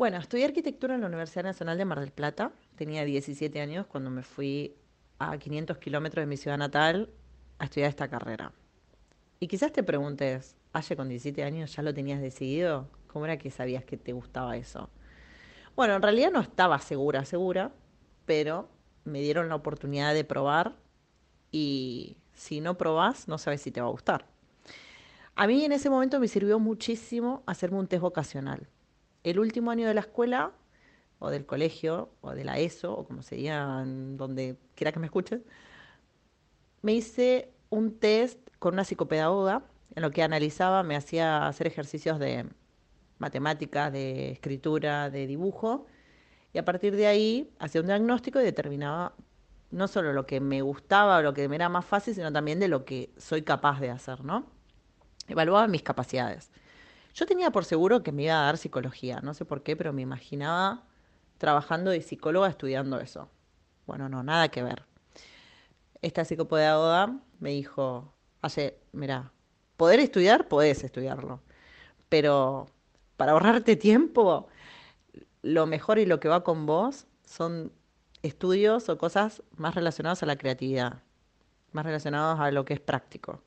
Bueno, estudié arquitectura en la Universidad Nacional de Mar del Plata. Tenía 17 años cuando me fui a 500 kilómetros de mi ciudad natal a estudiar esta carrera. Y quizás te preguntes, ¿Hace con 17 años ya lo tenías decidido? ¿Cómo era que sabías que te gustaba eso? Bueno, en realidad no estaba segura, segura, pero me dieron la oportunidad de probar y si no probás, no sabes si te va a gustar. A mí en ese momento me sirvió muchísimo hacerme un test vocacional. El último año de la escuela, o del colegio, o de la ESO, o como se diga, donde quiera que me escuchen, me hice un test con una psicopedagoga en lo que analizaba me hacía hacer ejercicios de matemáticas, de escritura, de dibujo, y a partir de ahí hacía un diagnóstico y determinaba no solo lo que me gustaba o lo que me era más fácil, sino también de lo que soy capaz de hacer, ¿no? Evaluaba mis capacidades. Yo tenía por seguro que me iba a dar psicología, no sé por qué, pero me imaginaba trabajando de psicóloga estudiando eso. Bueno, no, nada que ver. Esta psicopedagoga me dijo, hace, mira, poder estudiar, podés estudiarlo. Pero para ahorrarte tiempo, lo mejor y lo que va con vos son estudios o cosas más relacionadas a la creatividad, más relacionados a lo que es práctico.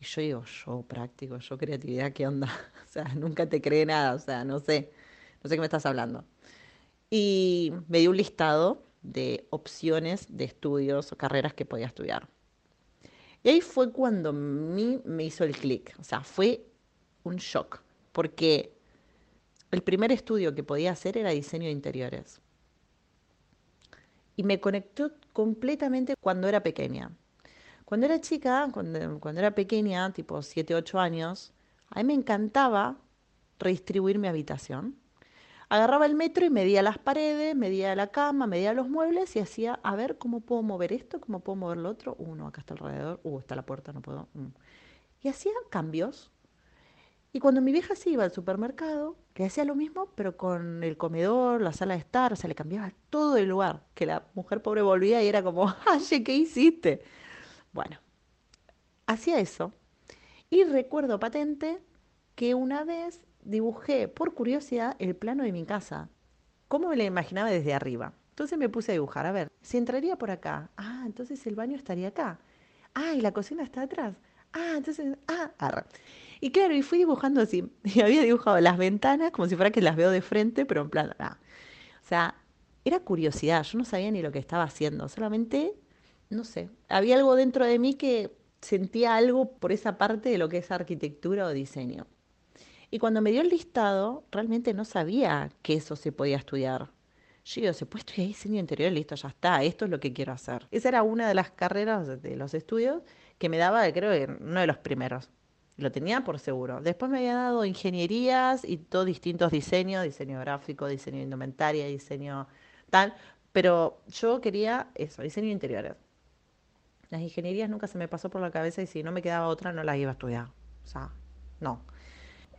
Y yo digo, yo práctico, yo creatividad, ¿qué onda? O sea, nunca te cree nada, o sea, no sé, no sé qué me estás hablando. Y me dio un listado de opciones de estudios o carreras que podía estudiar. Y ahí fue cuando mí me hizo el clic, o sea, fue un shock, porque el primer estudio que podía hacer era diseño de interiores. Y me conectó completamente cuando era pequeña. Cuando era chica, cuando, era pequeña, tipo 7, 8 años, a mí me encantaba redistribuir mi habitación agarraba el metro y medía las paredes, medía la cama, medía los muebles y hacía, a ver, ¿cómo puedo mover esto? ¿Cómo puedo mover lo otro? Uno, acá está alrededor, uh, está la puerta, no puedo. Mm. Y hacía cambios. Y cuando mi vieja se iba al supermercado, que hacía lo mismo, pero con el comedor, la sala de estar, o sea, le cambiaba todo el lugar, que la mujer pobre volvía y era como, ay, ¿qué hiciste? Bueno, hacía eso. Y recuerdo patente que una vez dibujé por curiosidad el plano de mi casa. ¿Cómo me lo imaginaba desde arriba? Entonces me puse a dibujar. A ver, si entraría por acá. Ah, entonces el baño estaría acá. Ah, y la cocina está atrás. Ah, entonces, ah, arra. Y claro, y fui dibujando así. Y había dibujado las ventanas como si fuera que las veo de frente, pero en plan, ah. O sea, era curiosidad. Yo no sabía ni lo que estaba haciendo. Solamente, no sé, había algo dentro de mí que sentía algo por esa parte de lo que es arquitectura o diseño. Y cuando me dio el listado, realmente no sabía que eso se podía estudiar. Yo digo, se puede estudiar diseño interior, listo, ya está, esto es lo que quiero hacer. Esa era una de las carreras de los estudios que me daba, creo que uno de los primeros. Lo tenía por seguro. Después me había dado ingenierías y todos distintos diseños, diseño gráfico, diseño indumentaria, diseño tal. Pero yo quería eso, diseño de interiores. Las ingenierías nunca se me pasó por la cabeza y si no me quedaba otra no las iba a estudiar. O sea, no.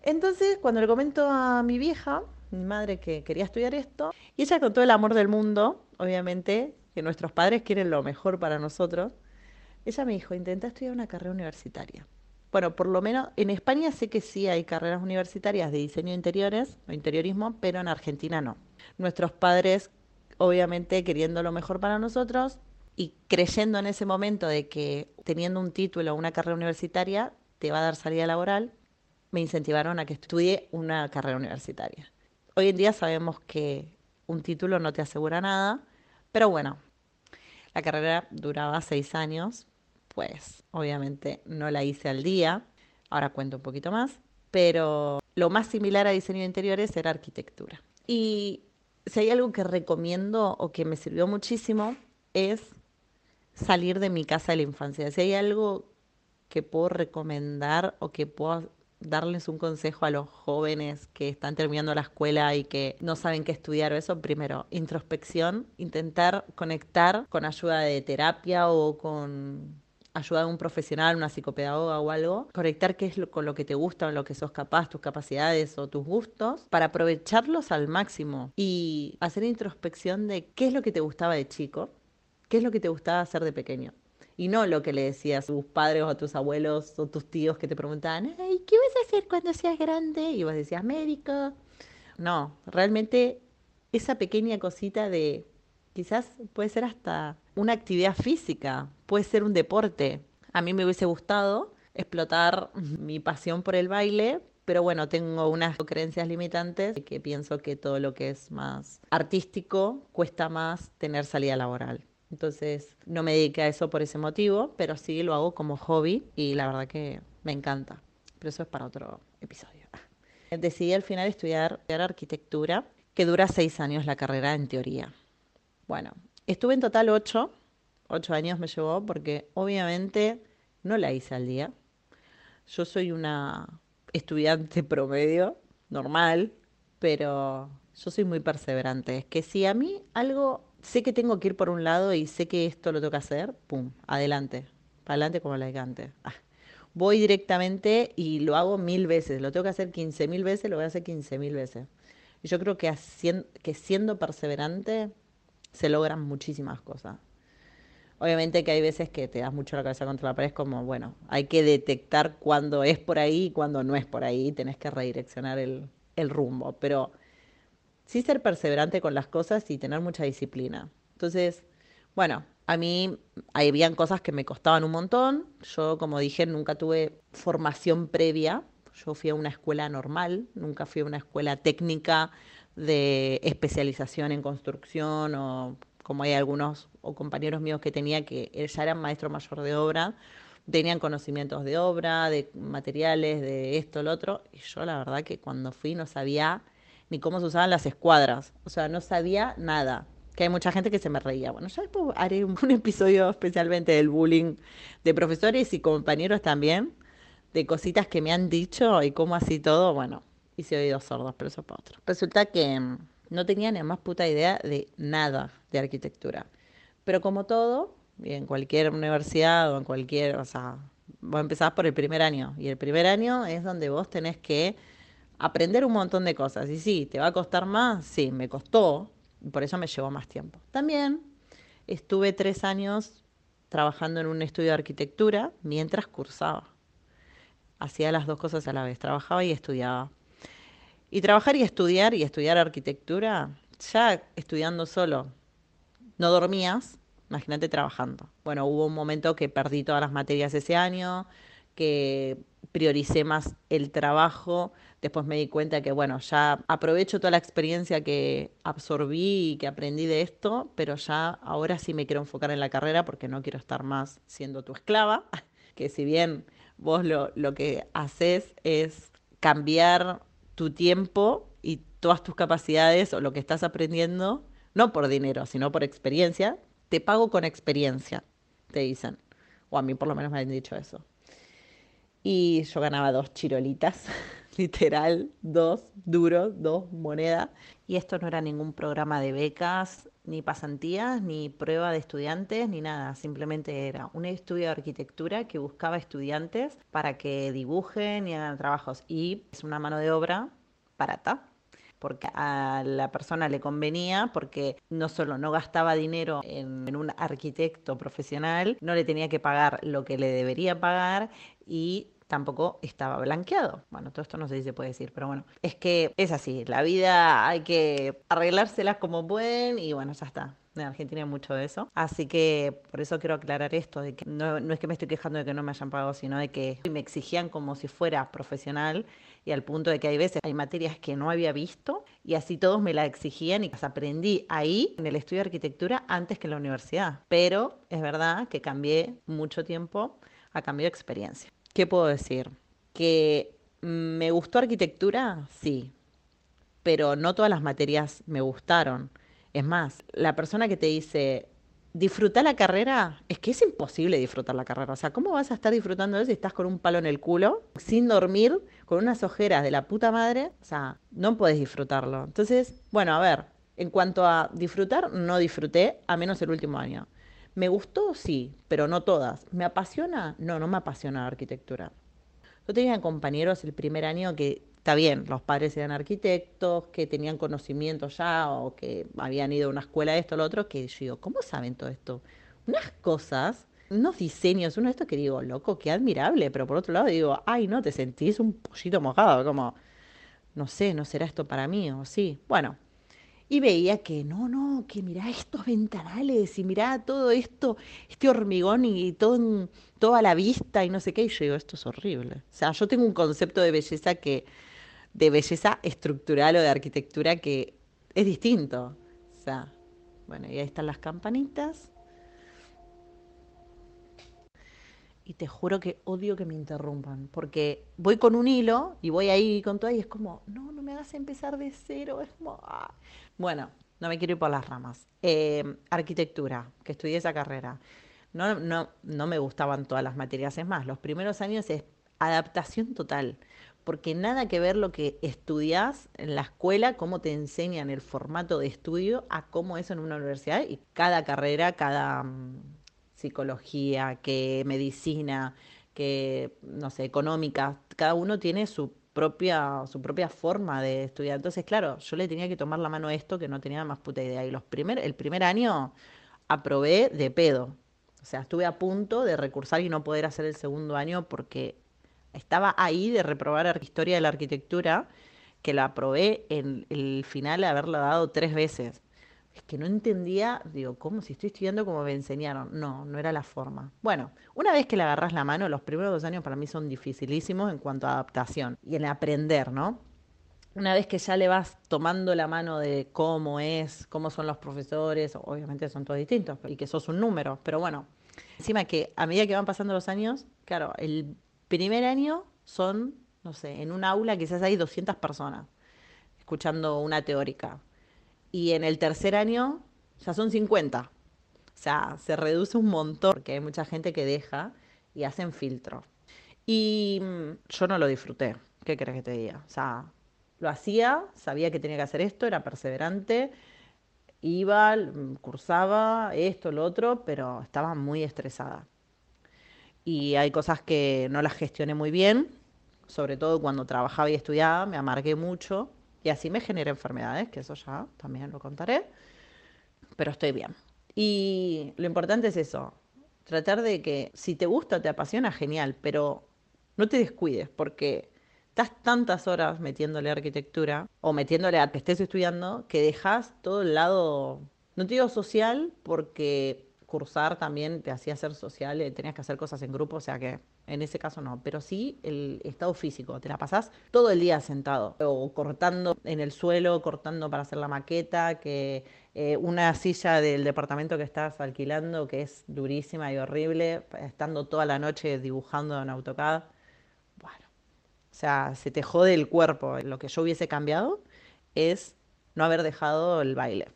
Entonces, cuando le comento a mi vieja, mi madre, que quería estudiar esto, y ella con todo el amor del mundo, obviamente, que nuestros padres quieren lo mejor para nosotros, ella me dijo, intenta estudiar una carrera universitaria. Bueno, por lo menos en España sé que sí hay carreras universitarias de diseño de interiores o interiorismo, pero en Argentina no. Nuestros padres, obviamente, queriendo lo mejor para nosotros y creyendo en ese momento de que teniendo un título o una carrera universitaria te va a dar salida laboral, me incentivaron a que estudie una carrera universitaria. Hoy en día sabemos que un título no te asegura nada, pero bueno, la carrera duraba seis años, pues obviamente no la hice al día, ahora cuento un poquito más, pero lo más similar a diseño de interiores era arquitectura. Y si hay algo que recomiendo o que me sirvió muchísimo es salir de mi casa de la infancia. Si hay algo que puedo recomendar o que puedo darles un consejo a los jóvenes que están terminando la escuela y que no saben qué estudiar eso, primero, introspección, intentar conectar con ayuda de terapia o con ayuda de un profesional, una psicopedagoga o algo, conectar qué es lo, con lo que te gusta, o lo que sos capaz, tus capacidades o tus gustos, para aprovecharlos al máximo y hacer introspección de qué es lo que te gustaba de chico, qué es lo que te gustaba hacer de pequeño y no lo que le decías a tus padres o a tus abuelos o tus tíos que te preguntaban, ¿qué vas a hacer cuando seas grande? Y vos decías médico. no, realmente esa pequeña cosita de quizás puede ser hasta una actividad física, puede ser un deporte. A mí me hubiese gustado explotar mi pasión por el baile, pero bueno, tengo unas creencias limitantes que pienso que todo lo que es más artístico cuesta más tener salida laboral. Entonces no me dediqué a eso por ese motivo, pero sí lo hago como hobby y la verdad que me encanta. Pero eso es para otro episodio. Decidí al final estudiar, arquitectura, que dura seis años la carrera en teoría. Bueno, estuve en total ocho, ocho años me llevó porque obviamente no la hice al día. Yo soy una estudiante promedio, normal, pero yo soy muy perseverante. Es que si a mí algo, sé que tengo que ir por un lado y sé que esto lo tengo que hacer, pum, adelante, para adelante como antes. Ah, voy directamente y lo hago mil veces, lo tengo que hacer quince mil veces, lo voy a hacer quince mil veces. Y yo creo que, que siendo perseverante se logran muchísimas cosas. Obviamente que hay veces que te das mucho la cabeza contra la pared, es como, bueno, hay que detectar cuándo es por ahí y cuándo no es por ahí, tenés que redireccionar el rumbo, pero sí ser perseverante con las cosas y tener mucha disciplina. Entonces, bueno, a mí habían cosas que me costaban un montón. Yo, como dije, nunca tuve formación previa. Yo fui a una escuela normal, nunca fui a una escuela técnica de especialización en construcción o como hay algunos o compañeros míos que tenía que ya eran maestro mayor de obra, tenían conocimientos de obra, de materiales, de esto, lo otro, y yo la verdad que cuando fui no sabía ni cómo se usaban las escuadras, o sea, no sabía nada. Que hay mucha gente que se me reía. Bueno, ya haré un, un episodio especialmente del bullying de profesores y compañeros también, de cositas que me han dicho y cómo así todo, bueno, hice oídos sordos, pero eso es para otro. Resulta que mm, no tenía ni más puta idea de nada de arquitectura. Pero como todo, en cualquier universidad o en cualquier, o sea, vos empezás por el primer año y el primer año es donde vos tenés que aprender un montón de cosas. Y sí, ¿te va a costar más? Sí, me costó y por eso me llevó más tiempo. También estuve tres años trabajando en un estudio de arquitectura mientras cursaba. Hacía las dos cosas a la vez, trabajaba y estudiaba. Y trabajar y estudiar y estudiar arquitectura, ya estudiando solo, no dormías, imagínate trabajando. Bueno, hubo un momento que perdí todas las materias ese año, que prioricé más el trabajo, después me di cuenta que, bueno, ya aprovecho toda la experiencia que absorbí y que aprendí de esto, pero ya ahora sí me quiero enfocar en la carrera porque no quiero estar más siendo tu esclava, que si bien vos lo, lo que haces es cambiar tu tiempo y todas tus capacidades o lo que estás aprendiendo, no por dinero, sino por experiencia, te pago con experiencia, te dicen. O a mí por lo menos me han dicho eso. Y yo ganaba dos chirolitas, literal, dos duros, dos monedas. Y esto no era ningún programa de becas, ni pasantías, ni prueba de estudiantes, ni nada. Simplemente era un estudio de arquitectura que buscaba estudiantes para que dibujen y hagan trabajos. Y es una mano de obra barata porque a la persona le convenía, porque no solo no gastaba dinero en, en, un arquitecto profesional, no le tenía que pagar lo que le debería pagar y tampoco estaba blanqueado. Bueno, todo esto no sé si se puede decir, pero bueno, es que es así, la vida hay que arreglárselas como pueden y bueno, ya está. En Argentina hay mucho de eso. Así que por eso quiero aclarar esto, de que no, no es que me estoy quejando de que no me hayan pagado, sino de que me exigían como si fuera profesional y al punto de que hay veces hay materias que no había visto y así todos me la exigían y las aprendí ahí en el estudio de arquitectura antes que en la universidad. Pero es verdad que cambié mucho tiempo a cambio de experiencia. ¿Qué puedo decir? Que me gustó arquitectura, sí, pero no todas las materias me gustaron. Es más, la persona que te dice, disfruta la carrera, es que es imposible disfrutar la carrera. O sea, ¿cómo vas a estar disfrutando eso si estás con un palo en el culo, sin dormir, con unas ojeras de la puta madre? O sea, no puedes disfrutarlo. Entonces, bueno, a ver, en cuanto a disfrutar, no disfruté, a menos el último año. ¿Me gustó? Sí, pero no todas. ¿Me apasiona? No, no me apasiona la arquitectura. Yo tenía compañeros el primer año que, está bien, los padres eran arquitectos, que tenían conocimiento ya o que habían ido a una escuela de esto o lo otro, que yo digo, ¿cómo saben todo esto? Unas cosas, unos diseños, uno de estos que digo, loco, qué admirable, pero por otro lado digo, ay, no, te sentís un pollito mojado, como no sé, no será esto para mí o sí. Bueno, y veía que no, no, que mirá estos ventanales y mirá todo esto, este hormigón y todo en, toda la vista y no sé qué. Y yo digo, esto es horrible. O sea, yo tengo un concepto de belleza que, de belleza estructural o de arquitectura que es distinto. O sea, bueno, y ahí están las campanitas. Y te juro que odio que me interrumpan, porque voy con un hilo y voy ahí con todo y es como, no, no me hagas empezar de cero, es como, ah". bueno, no me quiero ir por las ramas. Eh, arquitectura, que estudié esa carrera. No, no, no me gustaban todas las materias, es más, los primeros años es adaptación total, porque nada que ver lo que estudias en la escuela, cómo te enseñan el formato de estudio, a cómo es en una universidad y cada carrera, cada mm, psicología, que medicina, que, no sé, económica, cada uno tiene su propia, su propia forma de estudiar. Entonces, claro, yo le tenía que tomar la mano a esto que no tenía más puta idea. Y los primer, el primer año aprobé de pedo. O sea, estuve a punto de recursar y no poder hacer el segundo año porque estaba ahí de reprobar historia de la arquitectura, que la aprobé en el final haberla dado tres veces es que no entendía, digo, ¿cómo? Si estoy estudiando como me enseñaron. No, no era la forma. Bueno, una vez que le agarras la mano, los primeros dos años para mí son dificilísimos en cuanto a adaptación y en aprender, ¿no? Una vez que ya le vas tomando la mano de cómo es, cómo son los profesores, obviamente son todos distintos y que sos un número, pero bueno, encima que a medida que van pasando los años, claro, el primer año son, no sé, en un aula quizás hay 200 personas escuchando una teórica y en el tercer año ya son 50. O sea, se reduce un montón porque hay mucha gente que deja y hacen filtro. Y mm, yo no lo disfruté. ¿Qué crees que te diga? O sea, lo hacía, sabía que tenía que hacer esto, era perseverante, iba, mm, cursaba esto, lo otro, pero estaba muy estresada. Y hay cosas que no las gestioné muy bien, sobre todo cuando trabajaba y estudiaba, me amargué mucho y así me genera enfermedades, que eso ya también lo contaré, pero estoy bien. Y lo importante es eso, tratar de que si te gusta, te apasiona, genial, pero no te descuides porque estás tantas horas metiéndole arquitectura o metiéndole a que estés estudiando que dejas todo el lado, no te digo social, porque cursar también te hacía ser social, eh, tenías que hacer cosas en grupo, o sea que en ese caso no, pero sí el estado físico, te la pasás todo el día sentado o cortando en el suelo, cortando para hacer la maqueta, que eh, una silla del departamento que estás alquilando que es durísima y horrible, estando toda la noche dibujando en AutoCAD. Bueno, o sea, se te jode el cuerpo. Lo que yo hubiese cambiado es no haber dejado el baile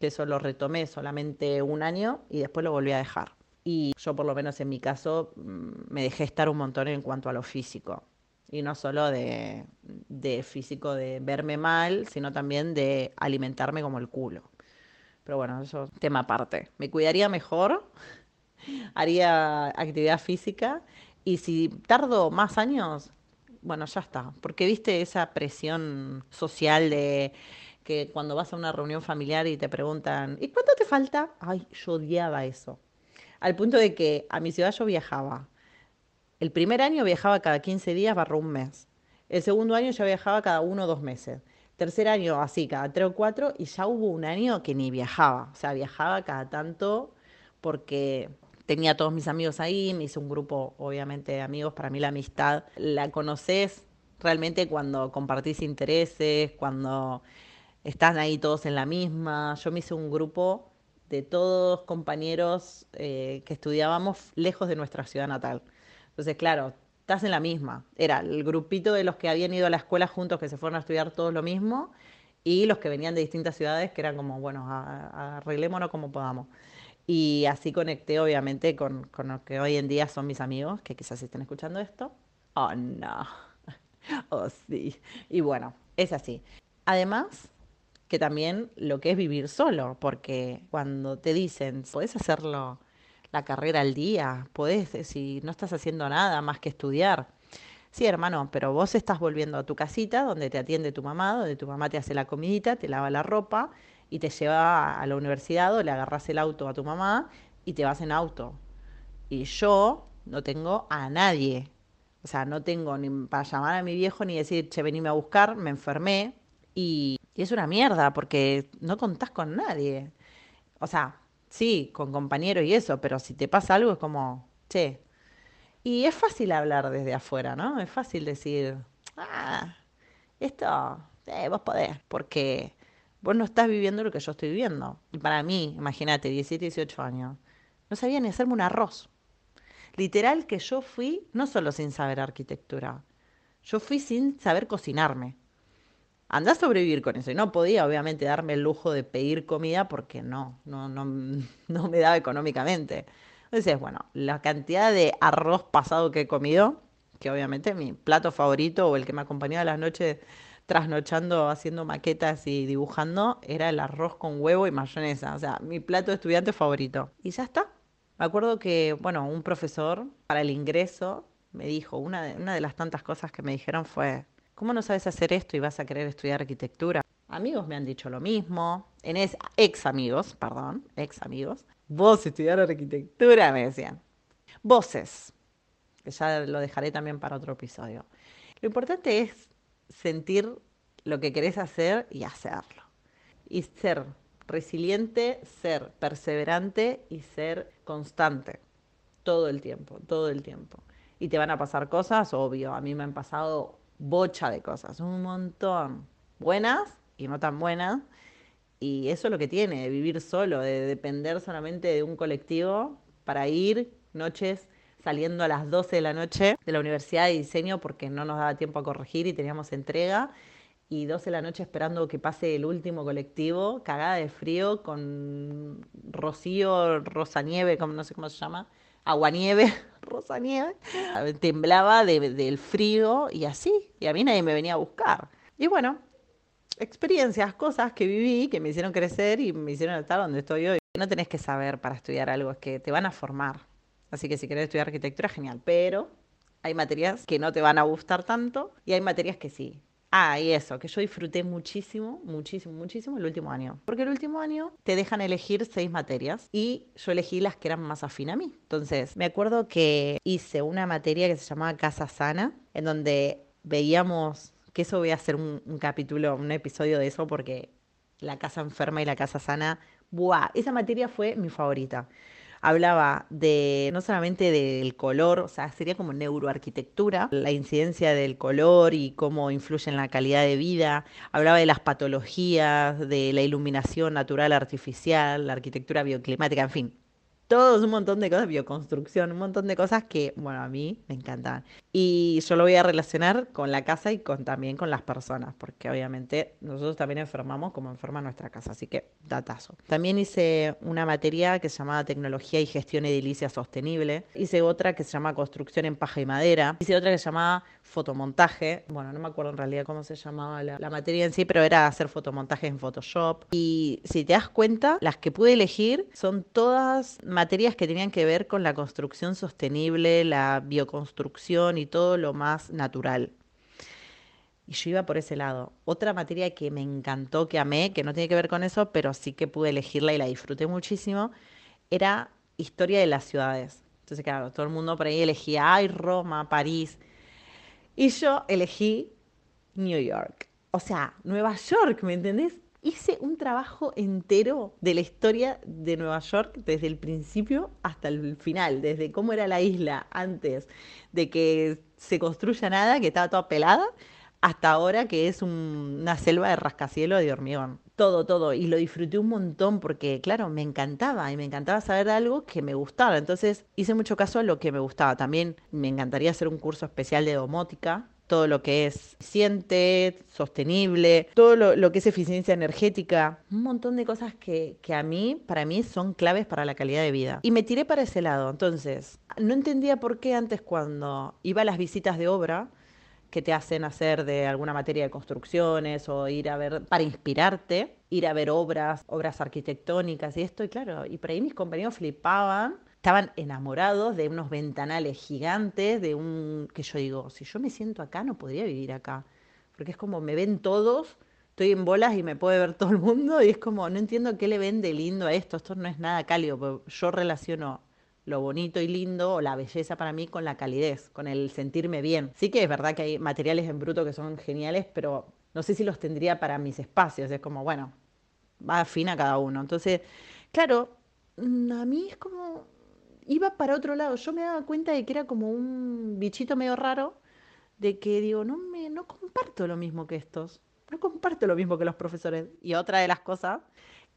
que eso lo retomé solamente un año y después lo volví a dejar. Y yo por lo menos en mi caso mm, me dejé estar un montón en cuanto a lo físico. Y no solo de, de físico de verme mal, sino también de alimentarme como el culo. Pero bueno, eso es tema aparte. Me cuidaría mejor, haría actividad física y si tardo más años, bueno, ya está. Porque viste esa presión social de que cuando vas a una reunión familiar y te preguntan, ¿y cuánto te falta? Ay, yo odiaba eso. Al punto de que a mi ciudad yo viajaba. El primer año viajaba cada 15 días barra un mes. El segundo año ya viajaba cada uno o dos meses. Tercer año así, cada tres o cuatro. Y ya hubo un año que ni viajaba. O sea, viajaba cada tanto porque tenía a todos mis amigos ahí. Me hice un grupo, obviamente, de amigos. Para mí la amistad la conoces realmente cuando compartís intereses, cuando están ahí todos en la misma. Yo me hice un grupo de todos compañeros eh, que estudiábamos lejos de nuestra ciudad natal. Entonces, claro, estás en la misma. Era el grupito de los que habían ido a la escuela juntos, que se fueron a estudiar todos lo mismo, y los que venían de distintas ciudades, que eran como, bueno, arreglémonos como podamos. Y así conecté, obviamente, con, con los que hoy en día son mis amigos, que quizás estén escuchando esto. Oh, no. Oh, sí. Y bueno, es así. Además, también lo que es vivir solo, porque cuando te dicen, podés hacerlo la carrera al día, podés, si no estás haciendo nada más que estudiar. Sí, hermano, pero vos estás volviendo a tu casita donde te atiende tu mamá, donde tu mamá te hace la comidita, te lava la ropa y te lleva a la universidad o le agarras el auto a tu mamá y te vas en auto. Y yo no tengo a nadie. O sea, no tengo ni para llamar a mi viejo ni decir, che, venime a buscar, me enfermé. Y, y es una mierda porque no contás con nadie. O sea, sí, con compañeros y eso, pero si te pasa algo es como, che. Y es fácil hablar desde afuera, ¿no? Es fácil decir, ah, esto, eh, vos podés, porque vos no estás viviendo lo que yo estoy viviendo. Y para mí, imagínate, 17, 18 años, no sabía ni hacerme un arroz. Literal que yo fui, no solo sin saber arquitectura, yo fui sin saber cocinarme. Andá a sobrevivir con eso. Y no podía, obviamente, darme el lujo de pedir comida porque no, no, no, no me daba económicamente. Entonces, bueno, la cantidad de arroz pasado que he comido, que obviamente mi plato favorito o el que me acompañaba las noches trasnochando haciendo maquetas y dibujando, era el arroz con huevo y mayonesa. O sea, mi plato de estudiante favorito. Y ya está. Me acuerdo que, bueno, un profesor para el ingreso me dijo, una de, una de las tantas cosas que me dijeron fue, ¿cómo no sabes hacer esto y vas a querer estudiar arquitectura? Amigos me han dicho lo mismo, en ex amigos, perdón, ex amigos. Vos estudiar arquitectura, me decían. Voces, que ya lo dejaré también para otro episodio. Lo importante es sentir lo que querés hacer y hacerlo. Y ser resiliente, ser perseverante y ser constante. Todo el tiempo, todo el tiempo. Y te van a pasar cosas, obvio. A mí me han pasado bocha de cosas, un montón. Buenas y no tan buenas. Y eso es lo que tiene, de vivir solo, de depender solamente de un colectivo para ir noches saliendo a las 12 de la noche de la Universidad de Diseño porque no nos daba tiempo a corregir y teníamos entrega. Y 12 de la noche esperando que pase el último colectivo, cagada de frío, con rocío, rosanieve, como no sé cómo se llama, aguanieve, rosanieve. Temblaba del frío y así. Y a mí nadie me venía a buscar. Y bueno, experiencias, cosas que viví, que me hicieron crecer y me hicieron estar donde estoy hoy. No tenés que saber para estudiar algo, es que te van a formar. Así que si querés estudiar arquitectura, genial. Pero hay materias que no te van a gustar tanto y hay materias que sí. Ah, y eso, que yo disfruté muchísimo, muchísimo, muchísimo el último año. Porque el último año te dejan elegir seis materias y yo elegí las que eran más afín a mí. Entonces, me acuerdo que hice una materia que se llamaba Casa Sana, en donde veíamos, que eso voy a hacer un, un capítulo, un episodio de eso, porque la casa enferma y la casa sana, ¡buah! Esa materia fue mi favorita hablaba de no solamente del color, o sea, sería como neuroarquitectura, la incidencia del color y cómo influye en la calidad de vida, hablaba de las patologías, de la iluminación natural artificial, la arquitectura bioclimática, en fin, todos un montón de cosas, bioconstrucción, un montón de cosas que, bueno, a mí me encantan. Y yo lo voy a relacionar con la casa y con, también con las personas, porque obviamente nosotros también enfermamos como enferma nuestra casa, así que datazo. También hice una materia que se llamaba Tecnología y Gestión Edilicia Sostenible. Hice otra que se llama Construcción en Paja y Madera. Hice otra que se llamaba Fotomontaje. Bueno, no me acuerdo en realidad cómo se llamaba la, la materia en sí, pero era hacer fotomontajes en Photoshop. Y si te das cuenta, las que pude elegir son todas materias que tenían que ver con la construcción sostenible, la bioconstrucción y todo lo más natural. Y yo iba por ese lado. Otra materia que me encantó, que amé, que no tiene que ver con eso, pero sí que pude elegirla y la disfruté muchísimo, era historia de las ciudades. Entonces, claro, todo el mundo por ahí elegía, ay, Roma, París. Y yo elegí New York. O sea, Nueva York, ¿me entendés? Hice un trabajo entero de la historia de Nueva York desde el principio hasta el final, desde cómo era la isla antes de que se construya nada, que estaba toda pelada, hasta ahora que es una selva de rascacielos de hormigón. Todo, todo. Y lo disfruté un montón porque, claro, me encantaba y me encantaba saber algo que me gustaba. Entonces hice mucho caso a lo que me gustaba. También me encantaría hacer un curso especial de domótica todo lo que es eficiente, sostenible, todo lo, que es eficiencia energética, un montón de cosas que, que, a mí, para mí, son claves para la calidad de vida. Y me tiré para ese lado. Entonces, no entendía por qué antes cuando iba a las visitas de obra, que te hacen hacer de alguna materia de construcciones o ir a ver, para inspirarte, ir a ver obras, obras arquitectónicas y esto, y claro, y por ahí mis compañeros flipaban estaban enamorados de unos ventanales gigantes, de un, que yo digo, si yo me siento acá no podría vivir acá, porque es como me ven todos, estoy en bolas y me puede ver todo el mundo y es como, no entiendo qué le ven de lindo a esto, esto no es nada cálido, yo relaciono lo bonito y lindo o la belleza para mí con la calidez, con el sentirme bien. Sí que es verdad que hay materiales en bruto que son geniales, pero no sé si los tendría para mis espacios. Es como, bueno, va afín a cada uno. Entonces, claro, mm, a mí es como, iba para otro lado. Yo me daba cuenta de que era como un bichito medio raro, de que digo, no, me, no comparto lo mismo que estos, no comparto lo mismo que los profesores. Y otra de las cosas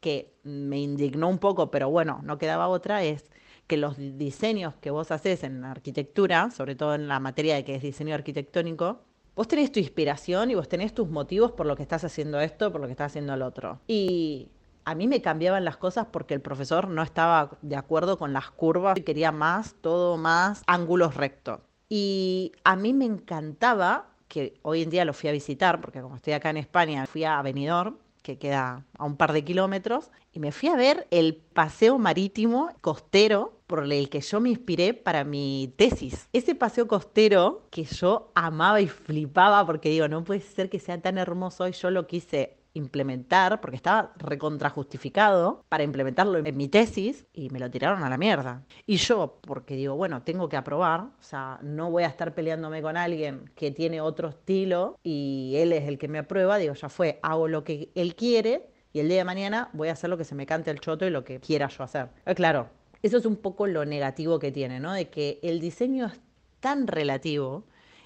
que me indignó un poco, pero bueno, no quedaba otra, es que los diseños que vos haces en arquitectura, sobre todo en la materia de que es diseño arquitectónico, vos tenés tu inspiración y vos tenés tus motivos por lo que estás haciendo esto, por lo que estás haciendo el otro. Y a mí me cambiaban las cosas porque el profesor no estaba de acuerdo con las curvas y quería más, todo más ángulos rectos. Y a mí me encantaba, que hoy en día lo fui a visitar, porque como estoy acá en España, fui a Benidorm, que queda a un par de kilómetros, y me fui a ver el paseo marítimo costero por el que yo me inspiré para mi tesis. Ese paseo costero que yo amaba y flipaba porque digo, no puede ser que sea tan hermoso y yo lo quise implementar, porque estaba recontrajustificado para implementarlo en mi tesis y me lo tiraron a la mierda. Y yo, porque digo, bueno, tengo que aprobar, o sea, no voy a estar peleándome con alguien que tiene otro estilo y él es el que me aprueba, digo, ya fue, hago lo que él quiere y el día de mañana voy a hacer lo que se me cante el choto y lo que quiera yo hacer. Eh, claro, eso es un poco lo negativo que tiene, ¿no? De que el diseño es tan relativo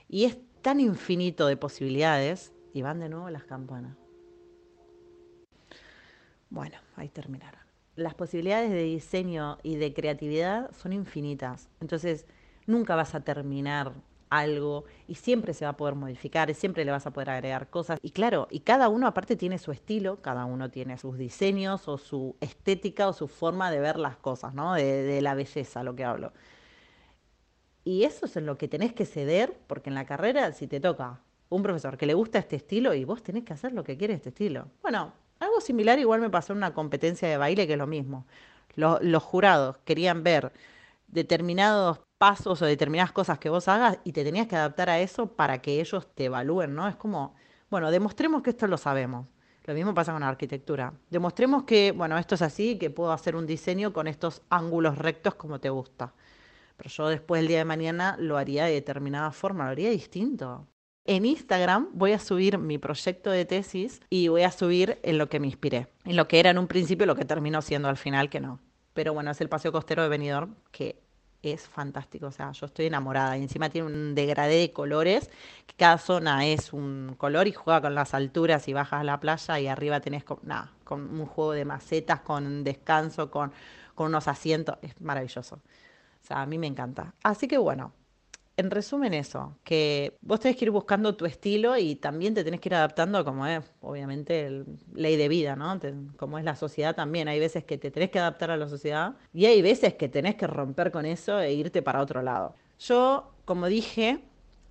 y es tan infinito de posibilidades y van de nuevo las campanas. Bueno, ahí terminaron. Las posibilidades de diseño y de creatividad son infinitas. Entonces, nunca vas a terminar algo y siempre se va a poder modificar y siempre le vas a poder agregar cosas. Y claro, y cada uno aparte tiene su estilo, cada uno tiene sus diseños o su estética o su forma de ver las cosas, ¿no? De, de la belleza, lo que hablo. Y eso es en lo que tenés que ceder, porque en la carrera, si te toca un profesor que le gusta este estilo y vos tenés que hacer lo que quiere este estilo. Bueno, similar igual me pasó en una competencia de baile que es lo mismo. Los, jurados querían ver determinados pasos o determinadas cosas que vos hagas y te tenías que adaptar a eso para que ellos te evalúen, ¿no? Es como, bueno, demostremos que esto lo sabemos. Lo mismo pasa con la arquitectura. Demostremos que, bueno, esto es así, que puedo hacer un diseño con estos ángulos rectos como te gusta. Pero yo después el día de mañana lo haría de determinada forma, lo haría distinto. En Instagram voy a subir mi proyecto de tesis y voy a subir en lo que me inspiré, en lo que era en un principio, lo que terminó siendo al final que no. Pero bueno, es el paseo costero de Benidorm que es fantástico, o sea, yo estoy enamorada y encima tiene un degradé de colores, que cada zona es un color y juega con las alturas y bajas a la playa y arriba tenés con, nada, con un juego de macetas, con descanso, con, con unos asientos, es maravilloso. O sea, a mí me encanta. Así que bueno, en resumen eso, que vos tenés que ir buscando tu estilo y también te tenés que ir adaptando como es, obviamente, ley de vida, ¿no? como es la sociedad también. Hay veces que te tenés que adaptar a la sociedad y hay veces que tenés que romper con eso e irte para otro lado. Yo, como dije,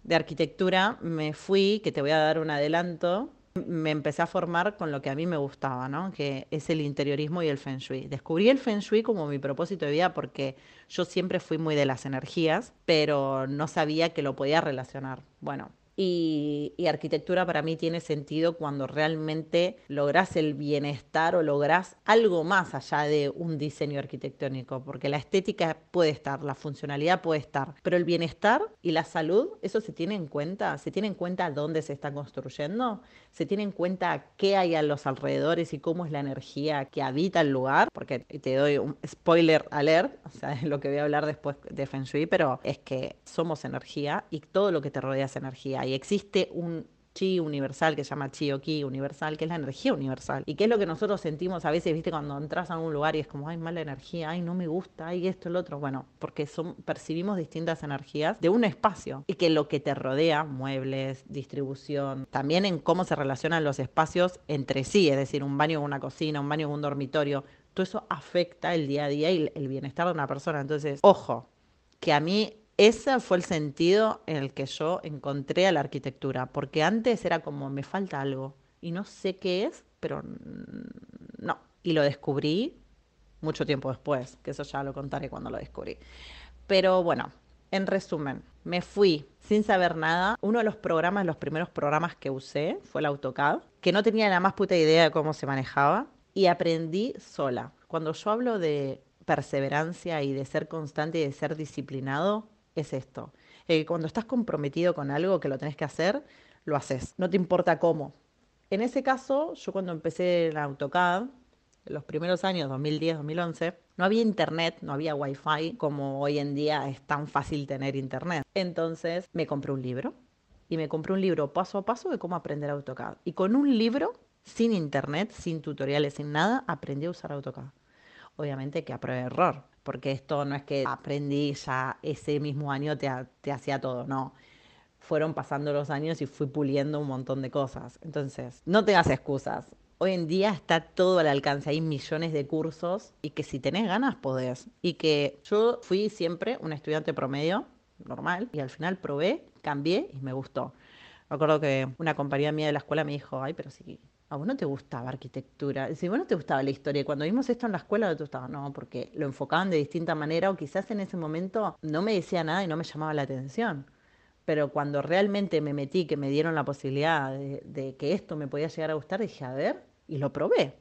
de arquitectura me fui, que te voy a dar un adelanto, me empecé a formar con lo que a mí me gustaba, ¿no? que es el interiorismo y el feng shui. Descubrí el feng shui como mi propósito de vida porque yo siempre fui muy de las energías, pero no sabía que lo podía relacionar. Bueno, y, arquitectura para mí tiene sentido cuando realmente logras el bienestar o logras algo más allá de un diseño arquitectónico, porque la estética puede estar, la funcionalidad puede estar, pero el bienestar y la salud, eso se tiene en cuenta, se tiene en cuenta dónde se está construyendo, se tiene en cuenta qué hay a los alrededores y cómo es la energía que habita el lugar, porque te doy un spoiler alert, o sea, es lo que voy a hablar después de Feng Shui, pero es que somos energía y todo lo que te rodea es energía y existe un chi universal que se llama chi o ki universal, que es la energía universal. Y que es lo que nosotros sentimos a veces, viste, cuando entras a un lugar y es como, ay, mala energía, ay, no me gusta, ay, esto, el otro. Bueno, porque son, percibimos distintas energías de un espacio y que lo que te rodea, muebles, distribución, también en cómo se relacionan los espacios entre sí, es decir, un baño con una cocina, un baño con un dormitorio, todo eso afecta el día a día y el bienestar de una persona. Entonces, ojo, que a mí ese fue el sentido en el que yo encontré a la arquitectura, porque antes era como me falta algo y no sé qué es, pero no. Y lo descubrí mucho tiempo después, que eso ya lo contaré cuando lo descubrí. Pero bueno, en resumen, me fui sin saber nada. Uno de los programas, los primeros programas que usé fue el AutoCAD, que no tenía la más puta idea de cómo se manejaba y aprendí sola. Cuando yo hablo de perseverancia y de ser constante y de ser disciplinado es esto. Eh, cuando estás comprometido con algo que lo tenés que hacer, lo haces. No te importa cómo. En ese caso, yo cuando empecé en AutoCAD, en los primeros años, 2010, 2011, no había internet, no había wifi como hoy en día es tan fácil tener internet. Entonces me compré un libro y me compré un libro paso a paso de cómo aprender AutoCAD. Y con un libro, sin internet, sin tutoriales, sin nada, aprendí a usar AutoCAD. Obviamente que a error, porque esto no es que aprendí ya ese mismo año te, te hacía todo, no. Fueron pasando los años y fui puliendo un montón de cosas. Entonces, no tengas excusas hoy en día está todo al alcance, hay millones de cursos y que si tenés ganas podés. Y que yo fui siempre un estudiante promedio, normal, y al final probé, cambié y me gustó. Me acuerdo que una compañía mía de la escuela me dijo, ay, pero si a vos no te gustaba arquitectura, si vos no te gustaba la historia, cuando vimos esto en la escuela no te gustaba, no, porque lo enfocaban de distinta manera o quizás en ese momento no me decía nada y no me llamaba la atención pero cuando realmente me metí, que me dieron la posibilidad de, de, que esto me podía llegar a gustar, dije, a ver, y lo probé.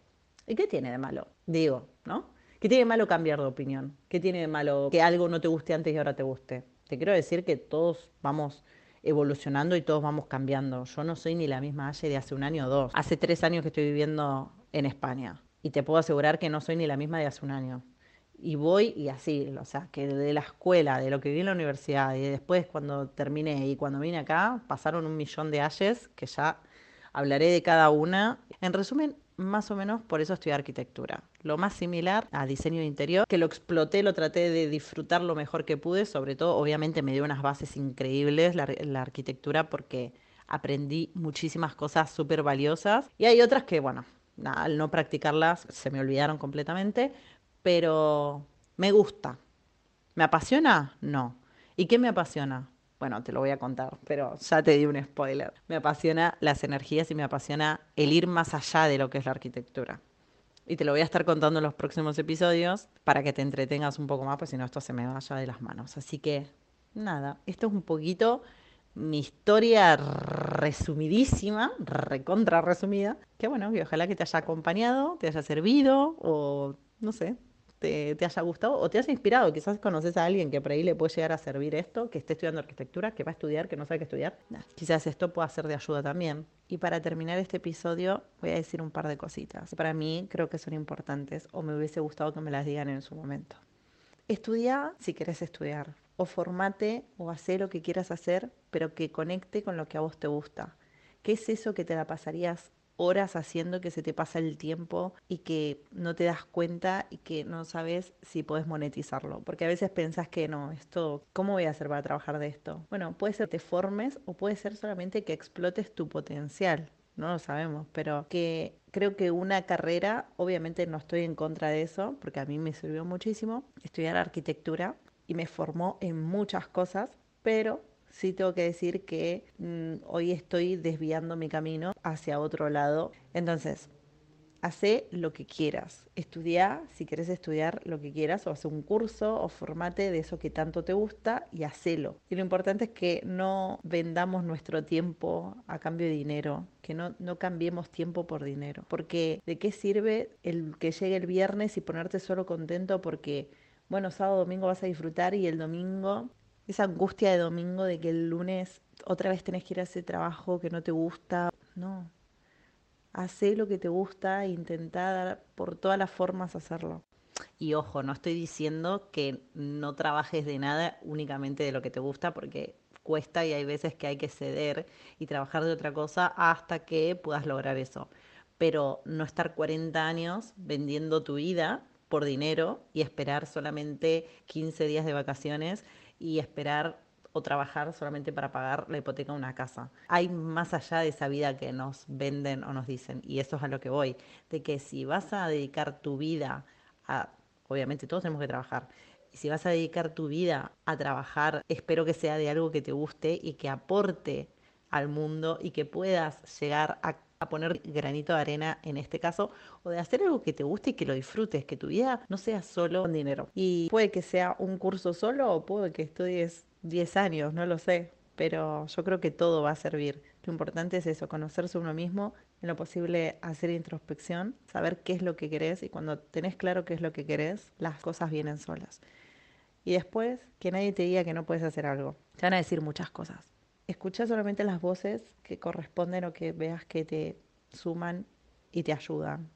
¿Y qué tiene de malo? Digo, ¿no? ¿Qué tiene de malo cambiar de opinión? ¿Qué tiene de malo que algo no te guste antes y ahora te guste? Te quiero decir que todos vamos evolucionando y todos vamos cambiando. Yo no soy ni la misma Aye de hace un año o dos. Hace tres años que estoy viviendo en España y te puedo asegurar que no soy ni la misma de hace un año. Y voy y así, o sea, que de la escuela, de lo que vi en la universidad y después cuando terminé y cuando vine acá, pasaron un millón de Ayes que ya Hablaré de cada una. En resumen, más o menos por eso estudié arquitectura. Lo más similar a diseño de interior, que lo exploté, lo traté de disfrutar lo mejor que pude, sobre todo obviamente me dio unas bases increíbles la, la arquitectura porque aprendí muchísimas cosas súper valiosas y hay otras que, bueno, al no practicarlas se me olvidaron completamente, pero me gusta. ¿Me apasiona? No. ¿Y qué me apasiona? Bueno, te lo voy a contar, pero ya te di un spoiler. Me apasiona las energías y me apasiona el ir más allá de lo que es la arquitectura. Y te lo voy a estar contando en los próximos episodios para que te entretengas un poco más, pues si no esto se me vaya de las manos. Así que, nada, esto es un poquito mi historia resumidísima, recontra resumida, que bueno, que ojalá que te haya acompañado, te haya servido o no sé, te, haya gustado o te haya inspirado. Quizás conoces a alguien que por ahí le puede llegar a servir esto, que esté estudiando arquitectura, que va a estudiar, que no sabe qué estudiar. quizás esto pueda ser de ayuda también. Y para terminar este episodio voy a decir un par de cositas. Para mí creo que son importantes o me hubiese gustado que me las digan en su momento. Estudia si querés estudiar o formate o hace lo que quieras hacer, pero que conecte con lo que a vos te gusta. ¿Qué es eso que te la pasarías horas haciendo que se te pasa el tiempo y que no te das cuenta y que no sabes si puedes monetizarlo. Porque a veces pensás que no, esto, ¿cómo voy a hacer para trabajar de esto? Bueno, puede ser que te formes o puede ser solamente que explotes tu potencial. No lo sabemos, pero que creo que una carrera, obviamente no estoy en contra de eso, porque a mí me sirvió muchísimo estudiar arquitectura y me formó en muchas cosas, pero sí tengo que decir que mm, hoy estoy desviando mi camino hacia otro lado. Entonces, hace lo que quieras. Estudia, si quieres estudiar lo que quieras, o hace un curso, o formate de eso que tanto te gusta y hacelo. Y lo importante es que no vendamos nuestro tiempo a cambio de dinero, que no, no cambiemos tiempo por dinero. Porque ¿de qué sirve el que llegue el viernes y ponerte solo contento porque, bueno, sábado, domingo vas a disfrutar y el domingo esa angustia de domingo de que el lunes otra vez tenés que ir a ese trabajo que no te gusta. No. Hacé lo que te gusta e intentá por todas las formas hacerlo. Y ojo, no estoy diciendo que no trabajes de nada únicamente de lo que te gusta, porque cuesta y hay veces que hay que ceder y trabajar de otra cosa hasta que puedas lograr eso. Pero no estar 40 años vendiendo tu vida por dinero y esperar solamente 15 días de vacaciones y esperar o trabajar solamente para pagar la hipoteca de una casa. Hay más allá de esa vida que nos venden o nos dicen, y eso es a lo que voy, de que si vas a dedicar tu vida a, obviamente todos tenemos que trabajar, si vas a dedicar tu vida a trabajar, espero que sea de algo que te guste y que aporte al mundo y que puedas llegar a a poner granito de arena en este caso, o de hacer algo que te guste y que lo disfrutes, que tu vida no sea solo con dinero. Y puede que sea un curso solo o puede que estudies 10 años, no lo sé, pero yo creo que todo va a servir. Lo importante es eso, conocerse uno mismo, en lo posible hacer introspección, saber qué es lo que querés y cuando tenés claro qué es lo que querés, las cosas vienen solas. Y después, que nadie te diga que no puedes hacer algo. Te van a decir muchas cosas. Escucha solamente las voces que corresponden o que veas que te suman y te ayudan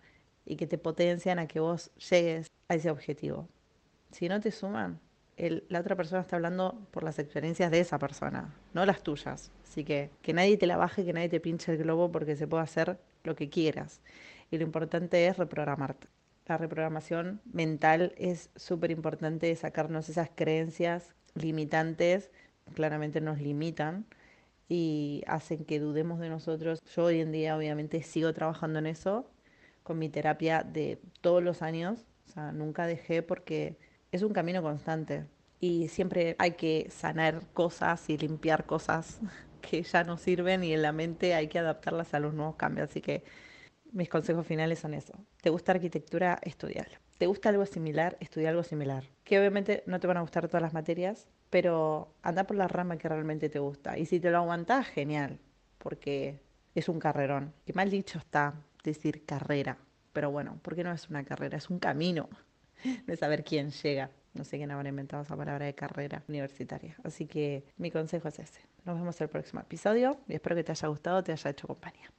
y que te potencian a que vos llegues a ese objetivo. Si no te suman, la otra persona está hablando por las experiencias de esa persona, no las tuyas. Así que que nadie te la baje, que nadie te pinche el globo porque se puede hacer lo que quieras. Y lo importante es reprogramarte. La reprogramación mental es súper importante, sacarnos esas creencias limitantes, claramente nos limitan y hacen que dudemos de nosotros. Yo hoy en día obviamente sigo trabajando en eso con mi terapia de todos los años, o sea, nunca dejé porque es un camino constante y siempre hay que sanar cosas y limpiar cosas que ya no sirven y en la mente hay que adaptarlas a los nuevos cambios. Así que mis consejos finales son eso. ¿Te gusta arquitectura? Estudialo. ¿Te gusta algo similar? Estudia algo similar. Que obviamente no te van a gustar todas las materias, pero anda por la rama que realmente te gusta. Y si te lo aguantas, genial, porque es un carrerón. Que mal dicho está decir carrera, pero bueno, porque no es una carrera, es un camino. de saber quién llega. No sé quién habrá inventado esa palabra de carrera universitaria. Así que mi consejo es ese. Nos vemos en el próximo episodio y espero que te haya gustado, te haya hecho compañía.